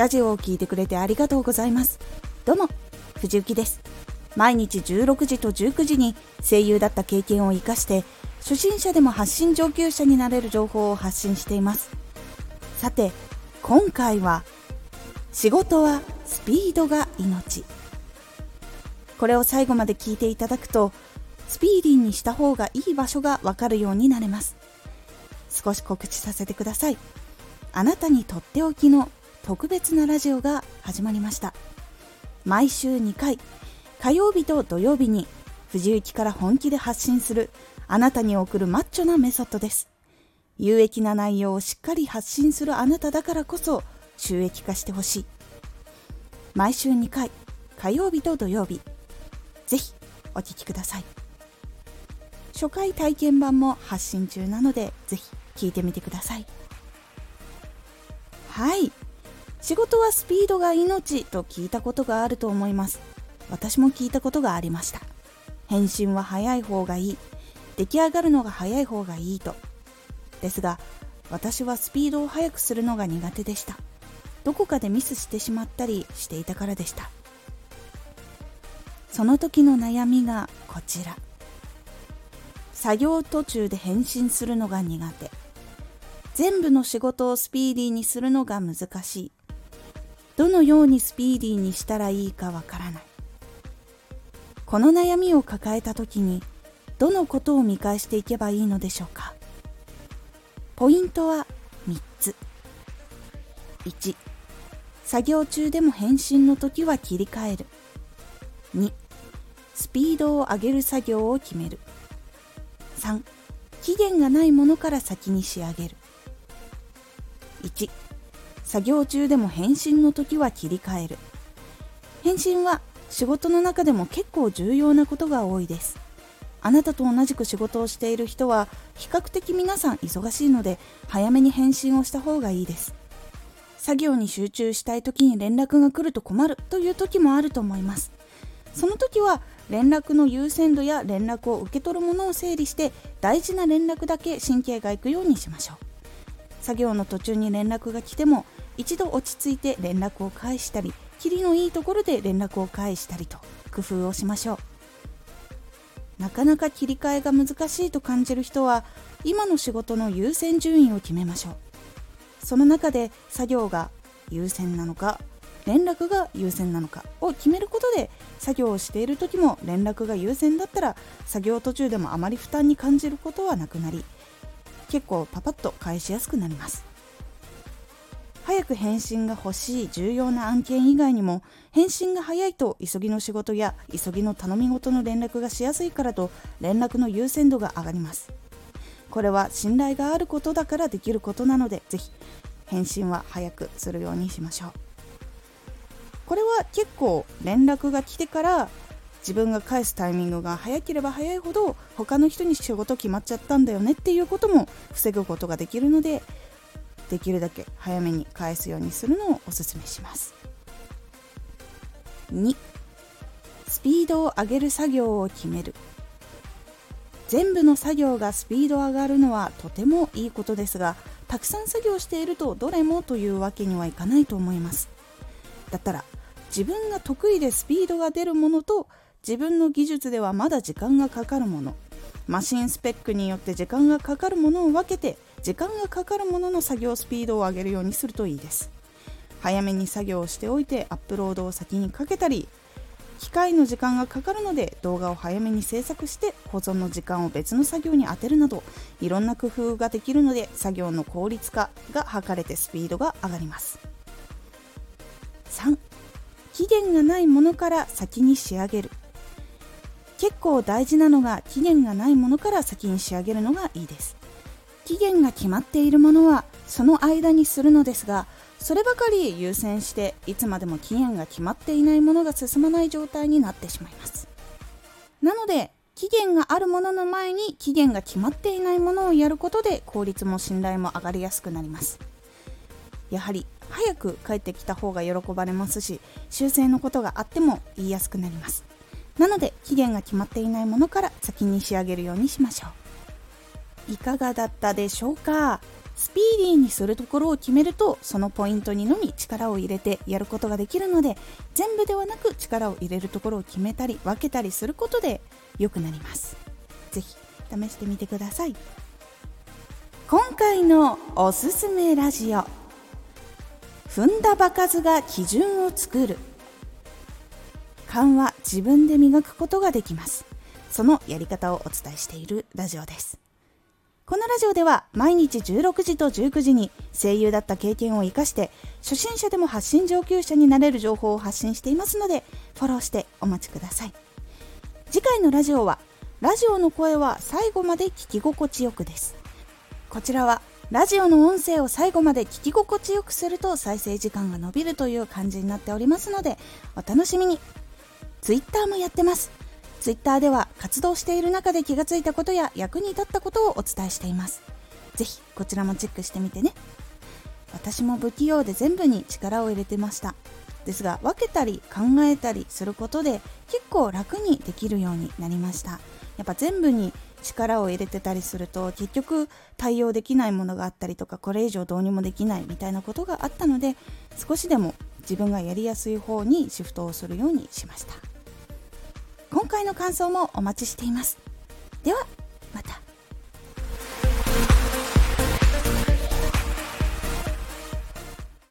ラジオを聴いてくれてありがとうございます。どうも藤幸です。毎日16時と19時に声優だった経験を生かして初心者でも発信上級者になれる情報を発信しています。さて今回は仕事はスピードが命。これを最後まで聞いていただくとスピーディーにした方がいい場所がわかるようになれます。少し告知させてください。あなたにとっておきの特別なラジオが始まりました。毎週2回火曜日と土曜日に藤雪から本気で発信するあなたに送るマッチョなメソッドです。有益な内容をしっかり発信するあなただからこそ収益化してほしい。毎週2回火曜日と土曜日ぜひお聴きください。初回体験版も発信中なのでぜひ聞いてみてください。はい。仕事はスピードが命と聞いたことがあると思います。私も聞いたことがありました。返信は早い方がいい。出来上がるのが早い方がいいと。ですが私はスピードを速くするのが苦手でした。どこかでミスしてしまったりしていたからでした。その時の悩みがこちら。作業途中で返信するのが苦手。全部の仕事をスピーディーにするのが難しい。どのようにスピーディーにしたらいいかわからない。この悩みを抱えた時にどのことを見返していけばいいのでしょうか。ポイントは3つ。1作業中でも返信の時は切り替える。2スピードを上げる作業を決める。3期限がないものから先に仕上げる。1作業中でも返信の時は切り替える。返信は仕事の中でも結構重要なことが多いです。あなたと同じく仕事をしている人は比較的皆さん忙しいので早めに返信をした方がいいです。作業に集中したい時に連絡が来ると困るという時もあると思います。その時は連絡の優先度や連絡を受け取るものを整理して大事な連絡だけ神経がいくようにしましょう。作業の途中に連絡が来ても一度落ち着いて連絡を返したりキリのいいところで連絡を返したりと工夫をしましょうなかなか切り替えが難しいと感じる人は今の仕事の優先順位を決めましょう。その中で作業が優先なのか連絡が優先なのかを決めることで作業をしている時も連絡が優先だったら作業途中でもあまり負担に感じることはなくなり結構パパッと返しやすくなります。早く返信が欲しい重要な案件以外にも返信が早いと急ぎの仕事や急ぎの頼み事の連絡がしやすいからと連絡の優先度が上がります。これは信頼があることだからできることなのでぜひ返信は早くするようにしましょう。これは結構連絡が来てから自分が返すタイミングが早ければ早いほど他の人に仕事決まっちゃったんだよねっていうことも防ぐことができるのでできるだけ早めに返すようにするのをおすすめします。2スピードを上げる作業を決める。全部の作業がスピード上がるのはとてもいいことですがたくさん作業しているとどれもというわけにはいかないと思います。だったら自分が得意でスピードが出るものと自分の技術ではまだ時間がかかるもの。マシンスペックによって時間がかかるものを分けて時間がかかるものの作業スピードを上げるようにするといいです。早めに作業をしておいてアップロードを先にかけたり機械の時間がかかるので動画を早めに制作して保存の時間を別の作業に充てるなどいろんな工夫ができるので作業の効率化が図れてスピードが上がります。3期限がないものから先に仕上げる。結構大事なのが期限がないものから先に仕上げるのがいいです。期限が決まっているものはその間にするのですがそればかり優先していつまでも期限が決まっていないものが進まない状態になってしまいます。なので期限があるものの前に期限が決まっていないものをやることで効率も信頼も上がりやすくなります。やはり早く帰ってきた方が喜ばれますし修正のことがあっても言いやすくなります。なので期限が決まっていないものから先に仕上げるようにしましょう。いかがだったでしょうか？スピーディーにするところを決めるとそのポイントにのみ力を入れてやることができるので全部ではなく力を入れるところを決めたり分けたりすることで良くなります。是非試してみてください。今回のおすすめラジオ。踏んだ場数が基準を作る。勘は自分で磨くことができます。そのやり方をお伝えしているラジオです。このラジオでは毎日16時と19時に声優だった経験を生かして初心者でも発信上級者になれる情報を発信していますのでフォローしてお待ちください。次回のラジオはラジオの声は最後まで聞き心地よくです。こちらはラジオの音声を最後まで聞き心地よくすると再生時間が伸びるという感じになっておりますのでお楽しみに。Twitter もやってますツイッターでは活動している中で気がついたことや役に立ったことをお伝えしています。ぜひこちらもチェックしてみてね。私も不器用で全部に力を入れてました。ですが分けたり考えたりすることで結構楽にできるようになりました。やっぱ全部に力を入れてたりすると結局対応できないものがあったりとかこれ以上どうにもできないみたいなことがあったので少しでも自分がやりやすい方にシフトをするようにしました。今回の感想もお待ちしています。ではまた。